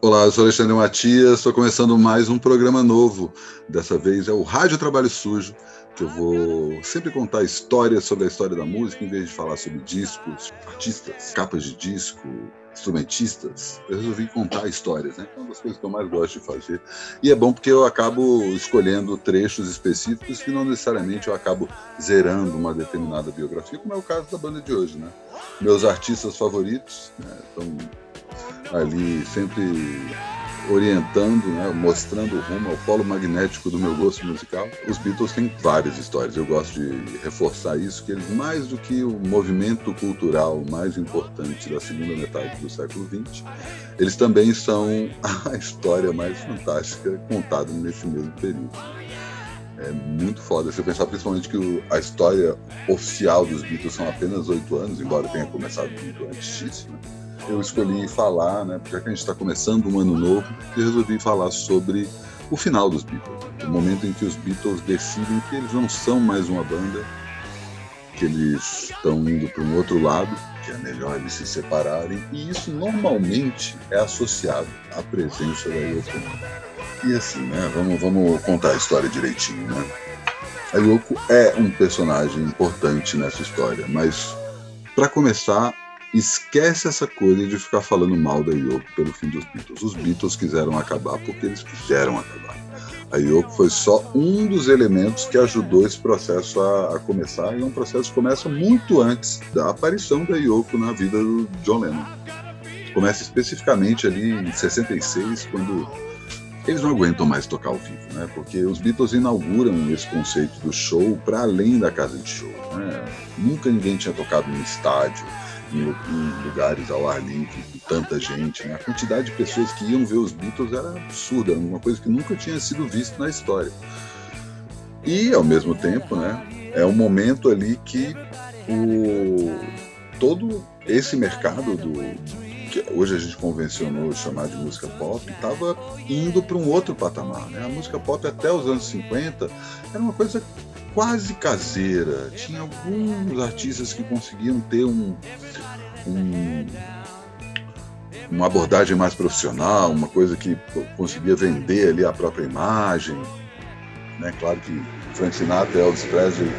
Olá, eu sou Alexandre Matias, estou começando mais um programa novo. Dessa vez é o Rádio Trabalho Sujo, que eu vou sempre contar histórias sobre a história da música, em vez de falar sobre discos, artistas, capas de disco, instrumentistas. Eu resolvi contar histórias, né? É uma das coisas que eu mais gosto de fazer. E é bom porque eu acabo escolhendo trechos específicos que não necessariamente eu acabo zerando uma determinada biografia, como é o caso da banda de hoje, né? Meus artistas favoritos né, ali sempre orientando, né, mostrando o rumo ao polo magnético do meu gosto musical. Os Beatles têm várias histórias. Eu gosto de reforçar isso, que eles, mais do que o movimento cultural mais importante da segunda metade do século XX, eles também são a história mais fantástica contada nesse mesmo período. É muito foda você pensar principalmente que a história oficial dos Beatles são apenas oito anos, embora tenha começado muito antes disso, né? Eu escolhi falar, né, porque a gente está começando um ano novo, e resolvi falar sobre o final dos Beatles, o momento em que os Beatles decidem que eles não são mais uma banda, que eles estão indo para um outro lado, que é melhor eles se separarem, e isso normalmente é associado à presença da Yoko E assim, né, vamos, vamos contar a história direitinho, né? A Yoko é um personagem importante nessa história, mas para começar, esquece essa coisa de ficar falando mal da Yoko pelo fim dos Beatles. Os Beatles quiseram acabar porque eles quiseram acabar. A Yoko foi só um dos elementos que ajudou esse processo a, a, começar, e é um processo que começa muito antes da aparição da Yoko na vida do John Lennon. Começa especificamente ali em 66, quando eles não aguentam mais tocar ao vivo, né? Porque os Beatles inauguram esse conceito do show para além da casa de show. Né? Nunca ninguém tinha tocado num estádio em, em, lugares ao ar livre, com tanta gente. Né? A quantidade de pessoas que iam ver os Beatles era absurda, uma coisa que nunca tinha sido vista na história. E, ao mesmo tempo, né, é um momento ali que o, todo esse mercado do que hoje a gente convencionou chamar de música pop, estava indo para um outro patamar. Né? A música pop até os anos 50 era uma coisa quase caseira. Tinha alguns artistas que conseguiam ter um, um, uma abordagem mais profissional, uma coisa que conseguia vender ali a própria imagem. Né? Claro que Frank Sinatra e Elvis Presley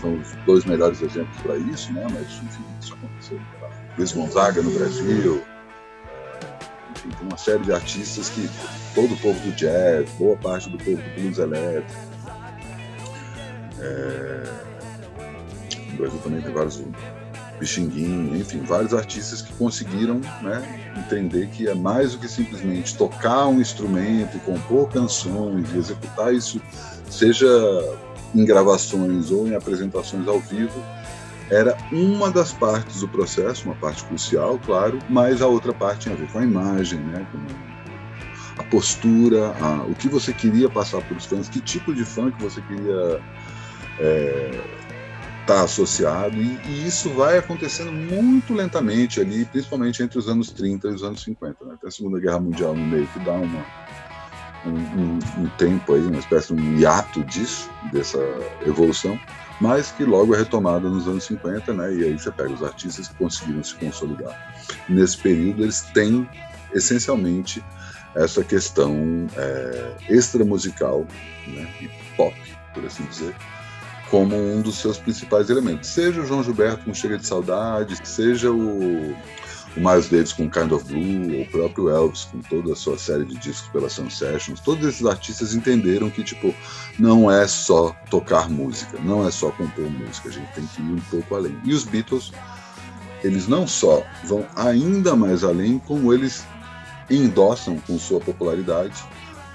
são os dois melhores exemplos para isso, né? mas enfim, isso aconteceu. Luiz Gonzaga no Brasil, enfim, tem uma série de artistas que todo o povo do jazz, boa parte do povo do blues elétrico, é... No Brasil também tem vários Pixinguinho, enfim, vários artistas que conseguiram né, entender que é mais do que simplesmente tocar um instrumento compor canções e executar isso, seja em gravações ou em apresentações ao vivo, era uma das partes do processo, uma parte crucial, claro, mas a outra parte tinha a ver com a imagem, né, com a postura, a, o que você queria passar para os fãs, que tipo de fã que você queria está é, tá associado, e, e, isso vai acontecendo muito lentamente ali, principalmente entre os anos 30 e os anos 50. Né? Tem a Segunda Guerra Mundial no meio que dá uma, um, um, um, tempo aí, uma espécie de um hiato disso, dessa evolução, mas que logo é retomada nos anos 50, né? e aí você pega os artistas que conseguiram se consolidar. Nesse período, eles têm essencialmente essa questão é, extra musical né? e pop, por assim dizer, como um dos seus principais elementos. Seja o João Gilberto com Chega de Saudade, seja o, o Miles Davis com Kind of Blue, ou o próprio Elvis com toda a sua série de discos pela Sun Sessions, todos esses artistas entenderam que, tipo, não é só tocar música, não é só compor música, a gente tem que ir um pouco além. E os Beatles, eles não só vão ainda mais além, como eles endossam com sua popularidade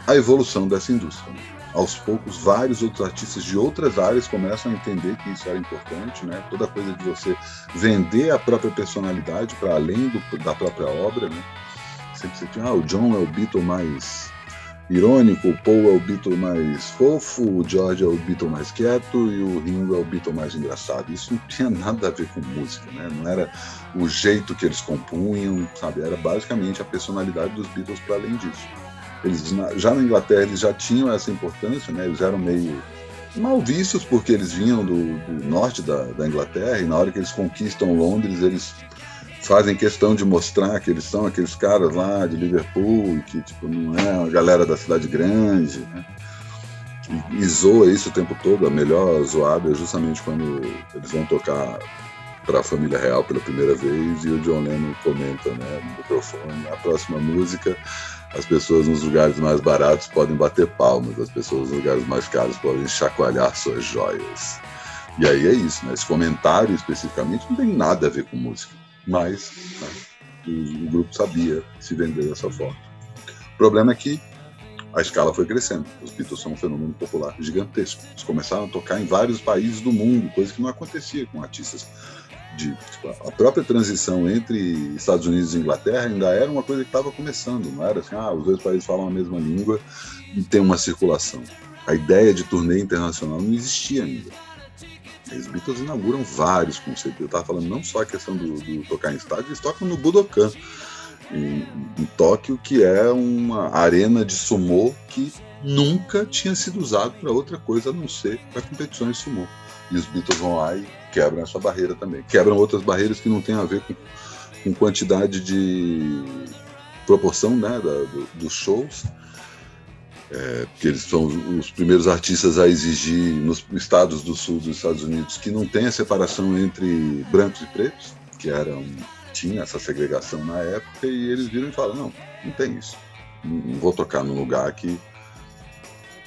a evolução dessa indústria aos poucos vários outros artistas de outras áreas começam a entender que isso era importante, né? Toda coisa de você vender a própria personalidade para além do, da própria obra, né? Sempre você tinha, ah, o John é o Beatle mais irônico, o Paul é o Beatle mais fofo, o George é o Beatle mais quieto e o Ringo é o Beatle mais engraçado. Isso não tinha nada a ver com música, né? Não era o jeito que eles compunham, sabe? Era basicamente a personalidade dos Beatles para além disso. Eles, já na Inglaterra eles já tinham essa importância, né? eles eram meio mal vistos porque eles vinham do, do norte da, da, Inglaterra e na hora que eles conquistam Londres eles fazem questão de mostrar que eles são aqueles caras lá de Liverpool que tipo não é uma galera da cidade grande, né? E, e zoa isso o tempo todo. A melhor zoada é justamente quando eles vão tocar para a família real pela primeira vez e o John Lennon comenta né, no microfone a próxima música as pessoas nos lugares mais baratos podem bater palmas as pessoas nos lugares mais caros podem chacoalhar suas joias e aí é isso né? esse comentário especificamente não tem nada a ver com música mas né, o, o grupo sabia se vender dessa forma o problema é que a escala foi crescendo. Os Beatles são um fenômeno popular gigantesco. Eles começaram a tocar em vários países do mundo, coisa que não acontecia com artistas de tipo, a própria transição entre Estados Unidos e Inglaterra ainda era uma coisa que estava começando, não era assim, ah, os dois países falam a mesma língua e tem uma circulação. A ideia de turnê internacional não existia ainda. Os Beatles inauguram vários conceitos. Eu estava falando não só a questão do, do, tocar em estádio, eles tocam no Budokan, em, em Tóquio, que é uma arena de sumô que nunca tinha sido usado para outra coisa a não ser para competições sumô. E os Beatles vão lá e quebram essa barreira também. Quebram outras barreiras que não têm a ver com, com quantidade de proporção né, da, do, dos shows. É, porque eles são os primeiros artistas a exigir nos estados do sul dos Estados Unidos que não tenha separação entre brancos e pretos, que eram tinha essa segregação na época, e eles viram e falaram, não, não tem isso. Não vou tocar num lugar que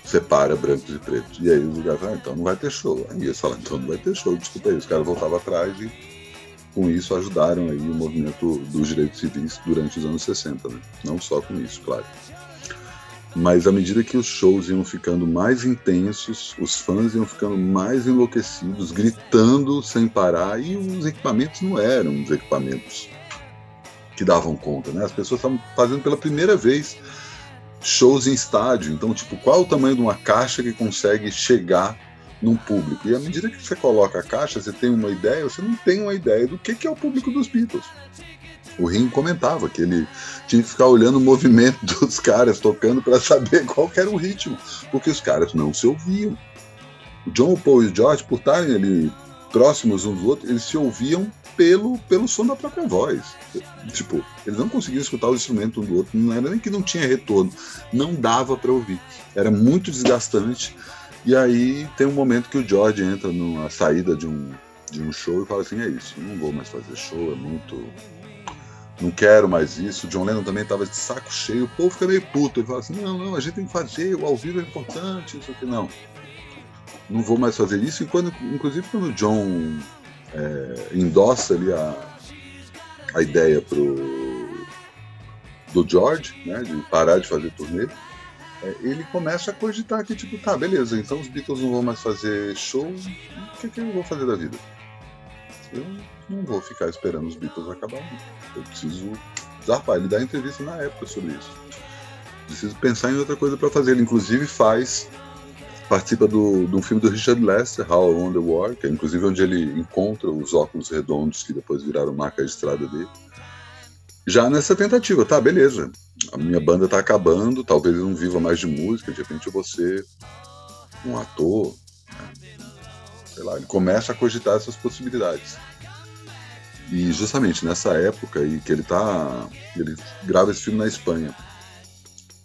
separa brancos e pretos. E aí os lugares falaram, ah, então não vai ter show. Aí eles falaram, então não vai ter show, desculpa aí. Os caras voltavam atrás e com isso ajudaram aí o movimento dos direitos civis durante os anos 60, né? Não só com isso, claro. Mas à medida que os shows iam ficando mais intensos, os fãs iam ficando mais enlouquecidos, gritando sem parar, e os equipamentos não eram os equipamentos que davam conta, né? As pessoas estavam fazendo pela primeira vez shows em estádio. Então, tipo, qual o tamanho de uma caixa que consegue chegar num público? E à medida que você coloca a caixa, você tem uma ideia, você não tem uma ideia do que, é o público dos Beatles. O Ringo comentava que ele tinha que ficar olhando o movimento dos caras tocando para saber qual era o ritmo, porque os caras não se ouviam. O John, Paul e o George, por estarem ali próximos uns dos outros, eles se ouviam pelo, pelo som da própria voz. Tipo, eles não conseguiam escutar o instrumento um do outro, não era nem que não tinha retorno, não dava para ouvir. Era muito desgastante. E aí tem um momento que o George entra numa saída de um, de um show e fala assim: é isso, não vou mais fazer show, é muito. Não quero mais isso. O John Lennon também estava de saco cheio. O povo fica meio puto. Ele fala assim: não, não, a gente tem que fazer, o ao vivo é importante, isso aqui. Não, não vou mais fazer isso. E quando, inclusive, quando o John é, endossa ali a, a ideia pro, do George, né, de parar de fazer turnê, é, ele começa a cogitar que, tipo, tá, beleza, então os Beatles não vão mais fazer show, o que, que eu vou fazer da vida? Eu não vou ficar esperando os Beatles acabar. Eu preciso zarpar. Ele dá entrevista na época sobre isso. Preciso pensar em outra coisa para fazer. Ele, inclusive, faz participa do, de um filme do Richard Lester, How I Won the War, que é inclusive onde ele encontra os óculos redondos que depois viraram marca registrada dele. Já nessa tentativa, tá, beleza. A minha banda tá acabando, talvez eu não viva mais de música, de repente eu vou ser um ator. Né? Sei lá, ele começa a cogitar essas possibilidades. E justamente nessa época e que ele tá. Ele grava esse filme na Espanha.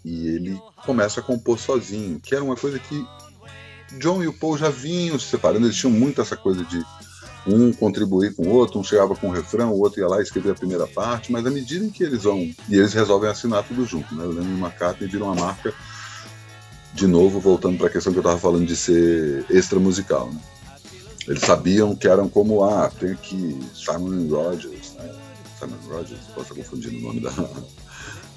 E ele começa a compor sozinho, que era uma coisa que John e o Paul já vinham se separando, eles tinham muito essa coisa de um contribuir com o outro, um chegava com o refrão, o outro ia lá e escrevia a primeira parte, mas à medida em que eles vão. E eles resolvem assinar tudo junto, né? Lennon e McCartney viram uma marca, de novo, voltando para a questão que eu estava falando de ser extra musical, né? Eles sabiam que eram como, ah, tem aqui Simon Rogers, né? Simon Rogers, posso estar confundindo o nome da,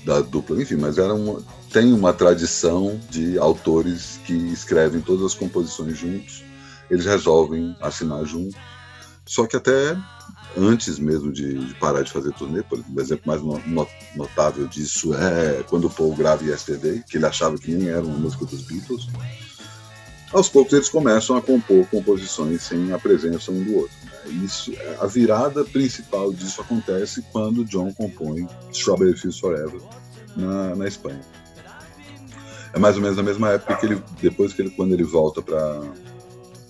da dupla, enfim, mas era uma, tem uma tradição de autores que escrevem todas as composições juntos, eles resolvem assinar juntos. Só que até antes mesmo de, de parar de fazer turnê, por exemplo, o exemplo mais no, notável disso é quando o Paul grava Yesterday, que ele achava que nem era uma música dos Beatles. Aos poucos eles começam a compor composições sem a presença um do outro. Né? Isso, a virada principal disso acontece quando John compõe Strawberry Fields Forever na, na Espanha. É mais ou menos na mesma época que ele, depois que ele, quando ele volta para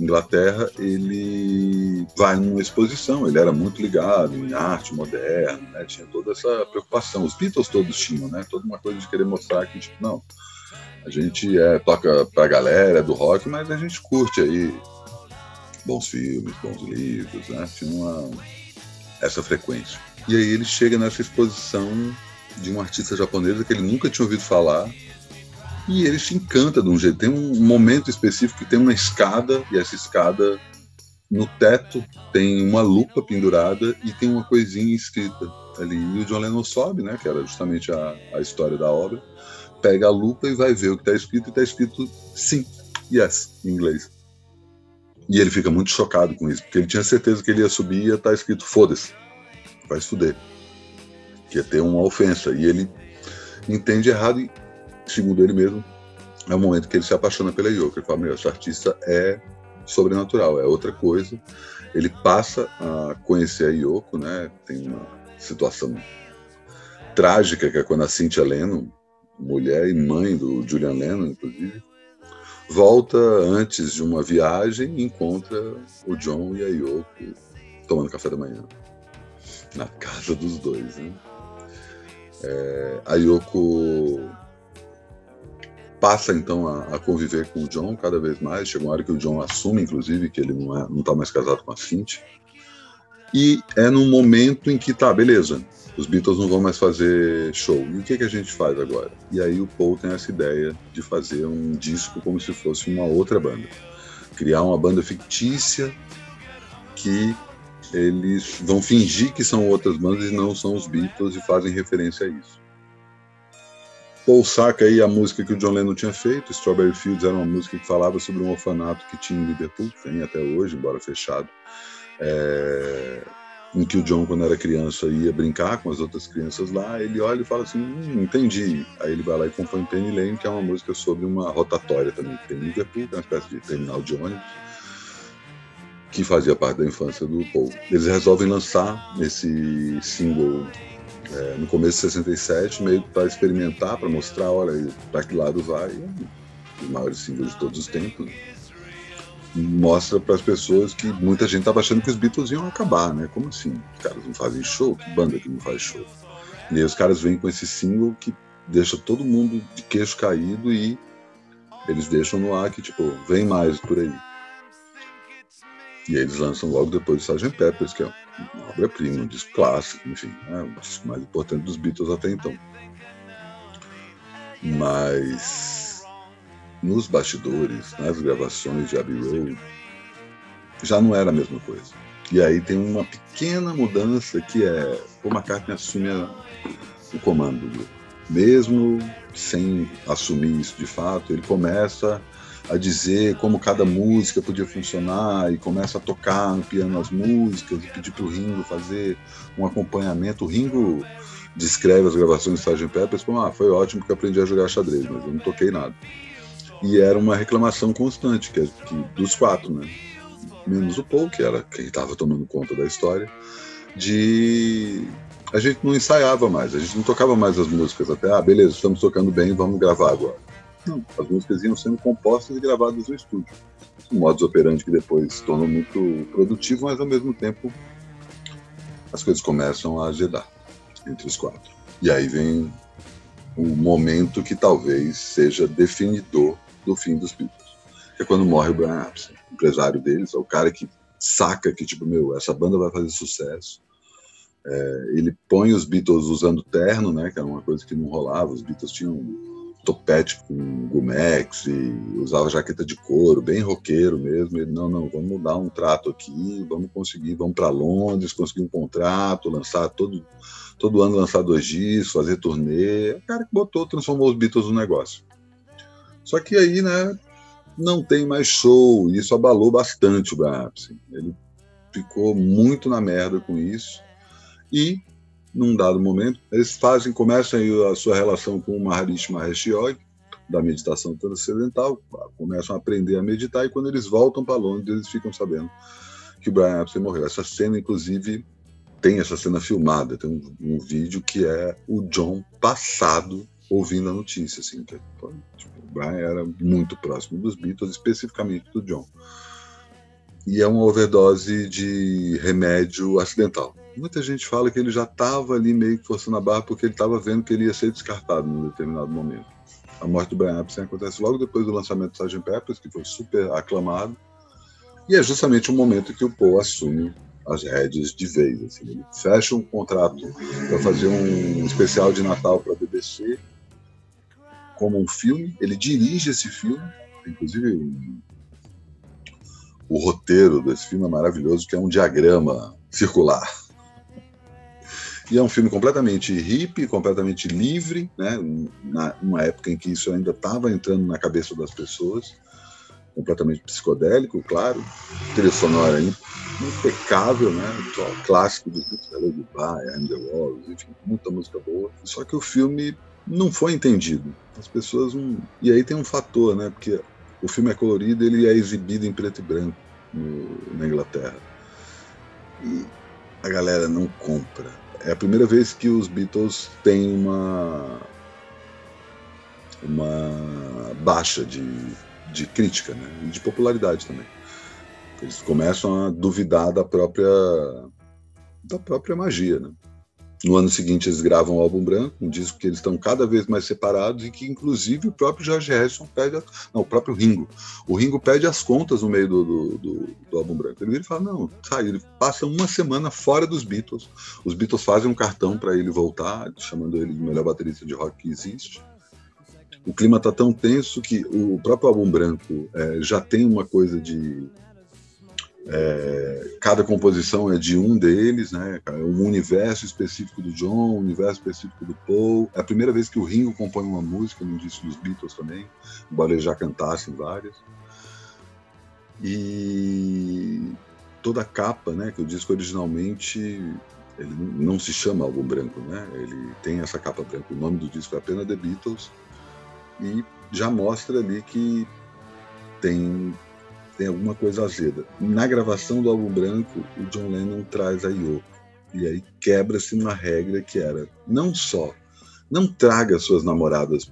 Inglaterra, ele vai numa exposição. Ele era muito ligado em arte moderna, né? tinha toda essa preocupação. Os Beatles todos tinham, né? Toda uma coisa de querer mostrar que, tipo, não, a gente é, toca pra galera do rock, mas a gente curte aí bons filmes, bons livros, né? Tinha uma, essa frequência. E aí ele chega nessa exposição de um artista japonesa que ele nunca tinha ouvido falar, e ele se encanta de um jeito. Tem um momento específico que tem uma escada, e essa escada, no teto, tem uma lupa pendurada e tem uma coisinha escrita ali. E o John Lennon sobe, né, que era justamente a, a história da obra, pega a lupa e vai ver o que está escrito, e está escrito sim, yes, em inglês. E ele fica muito chocado com isso, porque ele tinha certeza que ele ia subir e ia estar tá escrito foda-se, vai se fuder. Que ia ter uma ofensa. E ele entende errado e segundo ele mesmo, é o momento que ele se apaixona pela Yoko. Ele fala: Meu, essa artista é sobrenatural, é outra coisa. Ele passa a conhecer a Yoko, né? Tem uma situação trágica que é quando a Cynthia Lennon, mulher e mãe do Julian Lennon, inclusive, volta antes de uma viagem e encontra o John e a Yoko tomando café da manhã na casa dos dois. Né? É, a Yoko passa então a, a, conviver com o John cada vez mais. Chega uma hora que o John assume, inclusive, que ele não é, não está mais casado com a Cynthia. E é num momento em que tá, beleza, os Beatles não vão mais fazer show. E o que, que a gente faz agora? E aí o Paul tem essa ideia de fazer um disco como se fosse uma outra banda. Criar uma banda fictícia que eles vão fingir que são outras bandas e não são os Beatles e fazem referência a isso. Paul saca aí a música que o John Lennon tinha feito, Strawberry Fields era uma música que falava sobre um orfanato que tinha em Liverpool, tem até hoje, embora fechado, é, em que o John, quando era criança, ia brincar com as outras crianças lá, ele olha e fala assim, hum, entendi. Aí ele vai lá e compõe Penny Lane, que é uma música sobre uma rotatória também que tem em Liverpool, que é uma espécie de terminal de ônibus, que fazia parte da infância do Paul. Eles resolvem lançar esse single é, no começo de 67, meio para experimentar, para mostrar, olha, para que lado vai, os maiores símbolos de todos os tempos. Mostra para as pessoas que muita gente estava achando que os Beatles iam acabar, né? Como assim? Os caras não fazem show? Que banda que não faz show? E aí os caras vêm com esse single que deixa todo mundo de queixo caído e eles deixam no ar que, tipo, vem mais por aí. E eles lançam logo depois do Sgt. Peppers, que é uma obra-prima, um disco clássico, enfim, né, o disco mais importante dos Beatles até então. Mas nos bastidores, nas gravações de Abbey Road, já não era a mesma coisa. E aí tem uma pequena mudança que é o McCartney assume a, o comando. Mesmo sem assumir isso de fato, ele começa a dizer como cada música podia funcionar e começa a tocar no piano as músicas e pedir para o Ringo fazer um acompanhamento. O Ringo descreve as gravações do Sgt. Peppers como ah, foi ótimo que aprendi a jogar xadrez, mas eu não toquei nada. E era uma reclamação constante que, que dos quatro, né? menos o Paul, que era quem estava tomando conta da história, de a gente não ensaiava mais, a gente não tocava mais as músicas até, ah, beleza, estamos tocando bem, vamos gravar agora. Não, as músicas iam sendo compostas e gravadas no estúdio. Um modus operandi que depois se tornou muito produtivo, mas ao mesmo tempo as coisas começam a azedar entre os quatro. E aí vem o momento que talvez seja definidor do fim dos Beatles, que é quando morre o Brian Epstein, empresário deles, é o cara que saca que, tipo, meu, essa banda vai fazer sucesso. É, ele põe os Beatles usando terno, né, que era uma coisa que não rolava, os Beatles tinham topete com gumex e usava jaqueta de couro, bem roqueiro mesmo. Ele, não, não, vamos dar um trato aqui, vamos conseguir, vamos para Londres, conseguir um contrato, lançar todo, todo ano lançar dois discos, fazer turnê. O cara que botou, transformou os Beatles no negócio. Só que aí, né, não tem mais show, e isso abalou bastante o Brian Ele ficou muito na merda com isso. E num dado momento, eles fazem, começam a sua relação com o Maharishi Mahesh Yogi, da meditação transcendental, começam a aprender a meditar, e quando eles voltam para Londres, eles ficam sabendo que o Brian Epstein morreu. Essa cena, inclusive, tem essa cena filmada, tem um, um vídeo que é o John passado ouvindo a notícia, assim, que, tipo, o Brian era muito próximo dos Beatles, especificamente do John. e é uma overdose de remédio acidental. Muita gente fala que ele já estava ali meio que forçando a barra porque ele estava vendo que ele ia ser descartado num determinado momento. A morte do Brian Epstein acontece logo depois do lançamento do Sgt. Peppers, que foi super aclamado, e é justamente o momento que o Paul assume as rédeas de vez. Assim. Ele fecha um contrato para fazer um especial de Natal para a BBC, como um filme. Ele dirige esse filme, inclusive o roteiro desse filme é maravilhoso, que é um diagrama circular. E é um filme completamente hippie, completamente livre, né? Na, numa época em que isso ainda estava entrando na cabeça das pessoas completamente psicodélico, claro, trilha sonora impecável, né? Clássico do Hello Goodbye, I'm the Walls, enfim, muita música boa. Só que o filme não foi entendido. As pessoas não... E aí tem um fator, né? Porque o filme é colorido, ele é exibido em preto e branco no... na Inglaterra. E a galera não compra. É a primeira vez que os Beatles têm uma uma baixa de de crítica né? e de popularidade também. Eles começam a duvidar da própria da própria magia. Né? No ano seguinte eles gravam o álbum branco, um disco que eles estão cada vez mais separados e que inclusive o próprio George Harrison pede, a, não, o próprio Ringo, o Ringo pede as contas no meio do, do, do, do álbum branco. Ele vira e fala não, sai, ele passa uma semana fora dos Beatles. Os Beatles fazem um cartão para ele voltar, chamando ele de melhor baterista de rock que existe o clima está tão tenso que o próprio álbum branco é, já tem uma coisa de é, cada composição é de um deles, né? Um universo específico do John, um universo específico do Paul. É a primeira vez que o Ringo compõe uma música no disco dos Beatles também, embora ele já cantasse várias. E toda a capa, né? Que o disco originalmente ele não se chama álbum branco, né? Ele tem essa capa branca. O nome do disco é apenas The Beatles e já mostra ali que tem tem alguma coisa azeda. Na gravação do álbum branco, o John Lennon traz a Yoko. E aí quebra-se uma regra que era não só não traga suas namoradas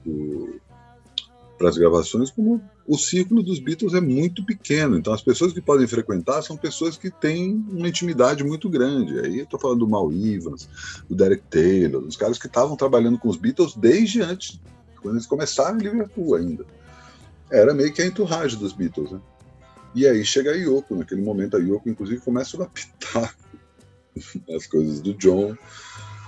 para as gravações, como o círculo dos Beatles é muito pequeno. Então as pessoas que podem frequentar são pessoas que têm uma intimidade muito grande. Aí eu estou falando do Mal Evans, do Derek Taylor, dos caras que estavam trabalhando com os Beatles desde antes quando eles começaram em Liverpool ainda. Era meio que a enturragem dos Beatles, né? E aí chega a Yoko, naquele momento a Yoko inclusive começa a lapitar as coisas do John.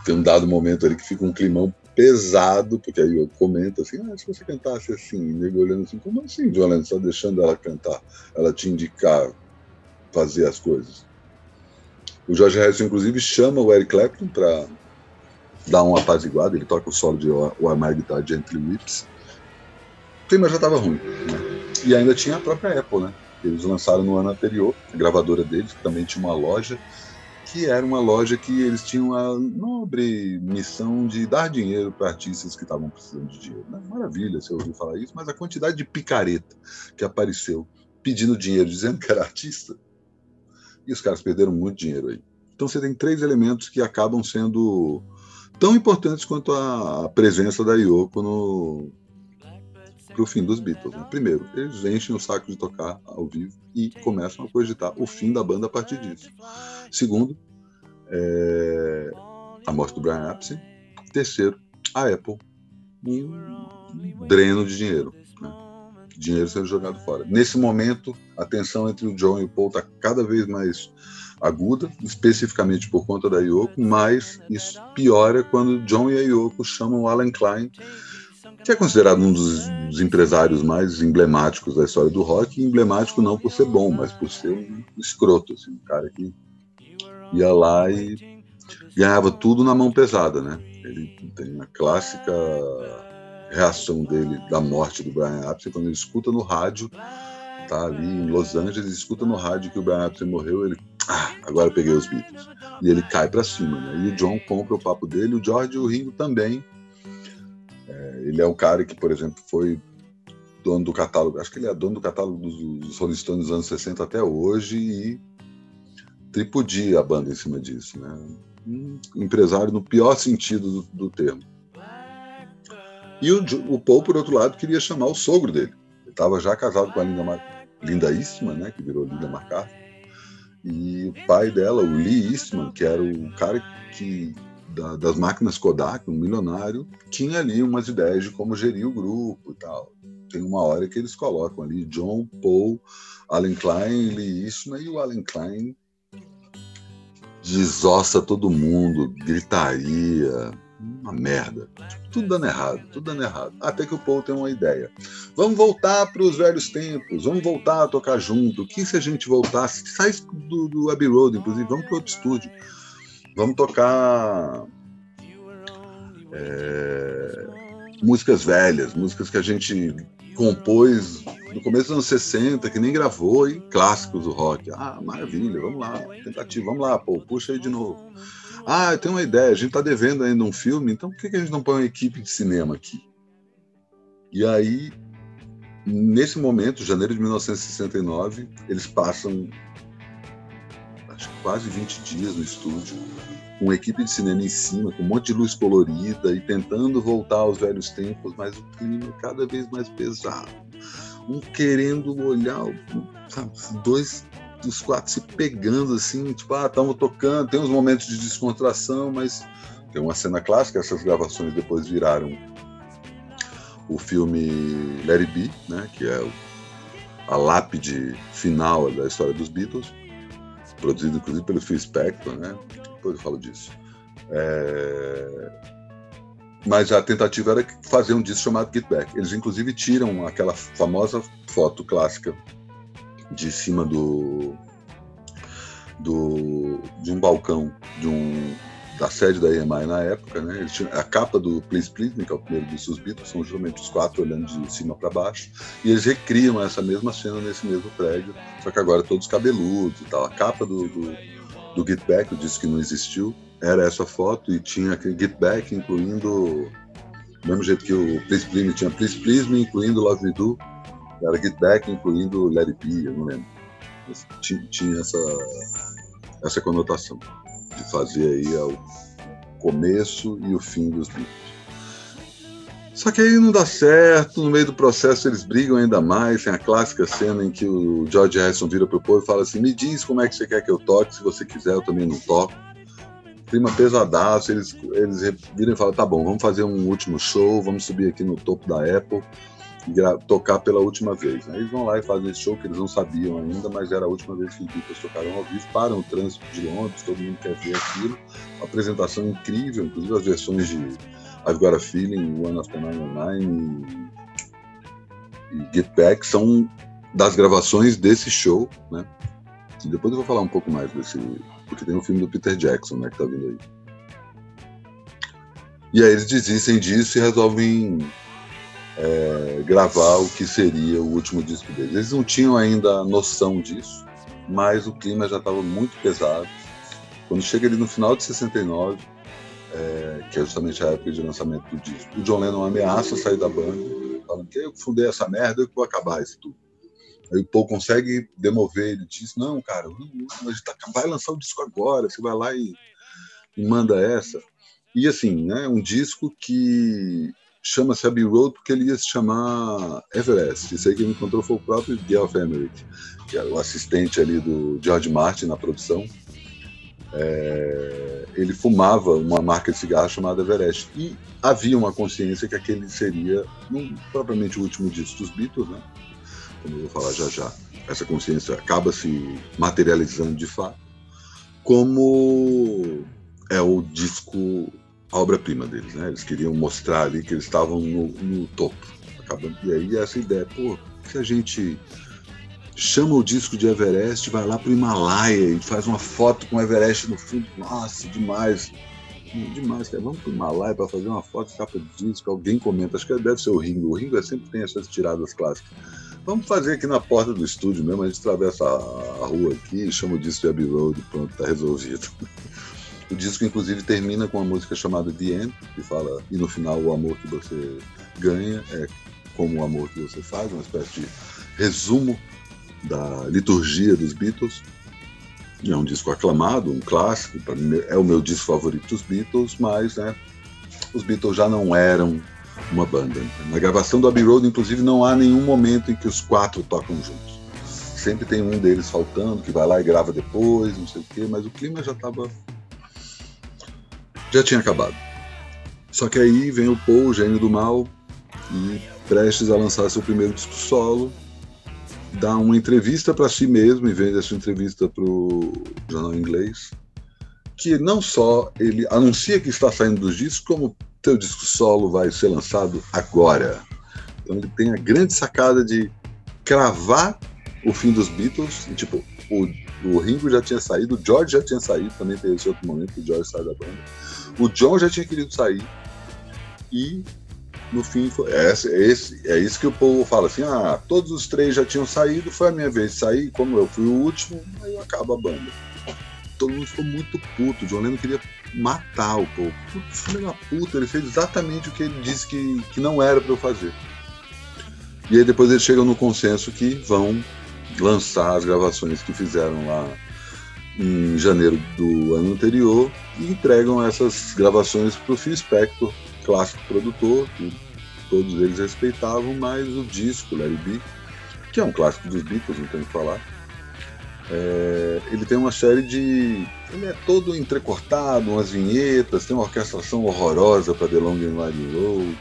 Tem um dado momento ali que fica um climão pesado, porque a Yoko comenta assim, ah, se você cantasse assim, nego olhando assim, como assim, John Lennon, está deixando ela cantar, ela te indicar fazer as coisas. O George Harrison, inclusive, chama o Eric Clapton para dá uma apaziguada, ele toca o solo de O Amargo da Gently Whips. O clima já estava ruim. Né? E ainda tinha a própria Apple, né? Eles lançaram no ano anterior, a gravadora deles, que também tinha uma loja, que era uma loja que eles tinham a nobre missão de dar dinheiro para artistas que estavam precisando de dinheiro. Maravilha, você ouviu falar isso, mas a quantidade de picareta que apareceu pedindo dinheiro, dizendo que era artista, e os caras perderam muito dinheiro aí. Então você tem três elementos que acabam sendo tão importantes quanto a presença da Yoko no pro fim dos Beatles. Né? Primeiro, eles enchem o saco de tocar ao vivo e começam a cogitar o fim da banda a partir disso. Segundo, é... a morte do Brian Epstein. Terceiro, a Apple, um dreno de dinheiro. Né? Dinheiro sendo jogado fora. Nesse momento, a tensão entre o John e o Paul está cada vez mais aguda, especificamente por conta da Yoko, mas isso piora quando John e a Yoko chamam Alan Klein, que é considerado um dos, dos, empresários mais emblemáticos da história do rock, emblemático não por ser bom, mas por ser um escroto, assim, um cara que ia lá e ganhava tudo na mão pesada, né? Ele tem a clássica reação dele da morte do Brian Epstein quando ele escuta no rádio, tá ali em Los Angeles, escuta no rádio que o Brian Epstein morreu, ele ah, agora peguei os Beatles. E ele cai para cima, né? E o John compra o papo dele, o George e o Ringo também. Ele é um cara que, por exemplo, foi dono do catálogo, acho que ele é dono do catálogo dos, Rolling Stones dos anos 60 até hoje e tripudia a banda em cima disso, né? Um empresário no pior sentido do, do termo. E o, o, Paul, por outro lado, queria chamar o sogro dele. Ele estava já casado com a Linda, Mar... Lindaíssima, né? Que virou Linda McCarthy E o pai dela, o Lee Eastman, que era o cara que da, das máquinas Kodak, um milionário, tinha ali umas ideias de como gerir o grupo e tal. Tem uma hora que eles colocam ali John, Paul, Allen Klein, Lee Eastman e o Allen Klein desossa todo mundo, gritaria, uma merda. Tudo dando errado, tudo dando errado. Até que o Paul tem uma ideia. Vamos voltar para os velhos tempos, vamos voltar a tocar junto. Que se a gente voltasse? Sai do, do Abbey Road, inclusive, vamos para outro estúdio. Vamos tocar é, músicas velhas, músicas que a gente compôs no começo dos anos 60, que nem gravou, e clássicos do rock. Ah, maravilha, vamos lá, tentativa, vamos lá, pô, puxa aí de novo. Ah, eu tenho uma ideia, a gente está devendo ainda um filme, então por que a gente não põe uma equipe de cinema aqui? E aí, nesse momento, janeiro de 1969, eles passam que quase 20 dias no estúdio, com equipe de cinema em cima, com um monte de luz colorida e tentando voltar aos velhos tempos, mas o clima cada vez mais pesado. Um querendo olhar, sabe, dois dos quatro se pegando assim, tipo, ah, estamos tocando, tem uns momentos de descontração, mas tem uma cena clássica, essas gravações depois viraram o filme Larry B, né, que é a lápide final da história dos Beatles, produzido inclusive pelo Phil Spector, né? Depois eu falo disso. É... Mas a tentativa era fazer um disco chamado Get Back. Eles inclusive tiram aquela famosa foto clássica de cima do, do de um balcão de um da sede da EMI na época, né? Eles tinham, a capa do Please Please Me, que é o primeiro dos Beatles, são justamente os quatro olhando de cima para baixo, e eles recriam essa mesma cena nesse mesmo prédio, só que agora todos cabeludos e tal. A capa do, do, do Get Back, o disco que não existiu, era essa foto e tinha Get Back, incluindo do mesmo jeito que o Please Please Me tinha Please Please Me, incluindo Love Me Do, era Get Back, incluindo Let It eu não lembro. Tinha, tinha essa, essa conotação de fazer aí o começo e o fim dos Beatles. Só que aí não dá certo, no meio do processo eles brigam ainda mais, tem a clássica cena em que o George Harrison vira pro povo e fala assim, me diz como é que você quer que eu toque, se você quiser eu também não toco. Clima pesadaço, eles, eles viram e falam, tá bom, vamos fazer um último show, vamos subir aqui no topo da Apple, tocar pela última vez. Aí eles vão lá e fazem esse show que eles não sabiam ainda, mas era a última vez que os Beatles tocaram ao vivo, param o trânsito de Londres, todo mundo quer ver aquilo. Uma apresentação incrível, inclusive as versões de I've Got a Feeling, One After 909 e, e Get Back são das gravações desse show, né? E depois eu vou falar um pouco mais desse, porque tem um filme do Peter Jackson, né, que tá vindo aí. E aí eles desistem disso e resolvem é, gravar o que seria o último disco deles. Eles não tinham ainda noção disso, mas o clima já estava muito pesado. Quando chega ali no final de 69, é, que é justamente a época de lançamento do disco, o John Lennon ameaça sair da banda, falando que eu fundei essa merda, eu vou acabar isso tudo. Aí o Paul consegue demover, ele diz, não, cara, a gente tá, vai lançar o disco agora, você vai lá e, e manda essa. E assim, né, um disco que chama-se Abbey Road porque ele ia se chamar Everest. Isso aí que me encontrou foi o próprio Geoff Emerick, que era o assistente ali do George Martin na produção. É, ele fumava uma marca de cigarro chamada Everest. E havia uma consciência que aquele seria, não propriamente o último disco dos Beatles, né? como eu vou falar já já. Essa consciência acaba se materializando de fato, como é o disco a obra-prima deles, né? Eles queriam mostrar ali que eles estavam no, no topo. Acabando. E aí essa ideia, pô, se a gente chama o disco de Everest, vai lá pro Himalaia e faz uma foto com o Everest no fundo, nossa, demais. Demais, cara. Vamos pro Himalaia para fazer uma foto capa de disco. Alguém comenta, acho que deve ser o Ringo. O Ringo sempre tem essas tiradas clássicas. Vamos fazer aqui na porta do estúdio mesmo, a gente atravessa a rua aqui, chama o disco de Abbey Road pronto, tá resolvido. O disco, inclusive, termina com uma música chamada The End, que fala, e no final o amor que você ganha é como o amor que você faz, uma espécie de resumo da liturgia dos Beatles. E é um disco aclamado, um clássico, mim é o meu disco favorito dos Beatles, mas né, os Beatles já não eram uma banda. Na gravação do Abbey Road, inclusive, não há nenhum momento em que os quatro tocam juntos. sempre tem um deles faltando, que vai lá e grava depois, não sei o quê, mas o clima já estava. Já tinha acabado. Só que aí vem o Paul, o gênio do mal, e prestes a lançar seu primeiro disco solo, dá uma entrevista para si mesmo e vende essa entrevista para o jornal inglês, que não só ele anuncia que está saindo dos discos, como seu disco solo vai ser lançado agora. Então ele tem a grande sacada de cravar o fim dos Beatles, e, tipo, o, o Ringo já tinha saído, o George já tinha saído, também teve esse outro momento o George sai da banda. O John já tinha querido sair, e no fim foi, é, esse, é isso que o povo fala assim, ah, todos os três já tinham saído, foi a minha vez de sair, como eu fui o último, aí acaba a banda. Todo mundo ficou muito puto, o John Lennon queria matar o povo. Putz, filho da puta, ele fez exatamente o que ele disse que, que não era para eu fazer. E aí depois eles chegam no consenso que vão lançar as gravações que fizeram lá em janeiro do ano anterior e entregam essas gravações para o Phil Spector, clássico produtor, que todos eles respeitavam, mas o disco, Larry B, que é um clássico dos Beatles, não tem o que falar, é, ele tem uma série de. Ele é todo entrecortado, umas vinhetas, tem uma orquestração horrorosa para The Long and Wide Road.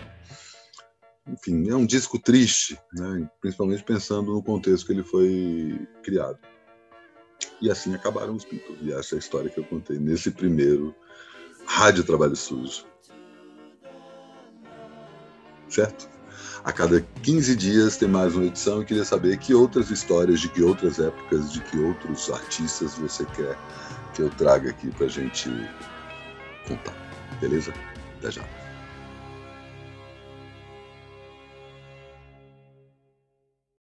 Enfim, é um disco triste, né? principalmente pensando no contexto que ele foi criado. E assim acabaram os Beatles. E essa é a história que eu contei nesse primeiro Rádio Trabalho Sujo. Certo? A cada 15 dias tem mais uma edição. Eu queria saber que outras histórias, de que outras épocas, de que outros artistas você quer que eu traga aqui para gente contar. Beleza? Até já.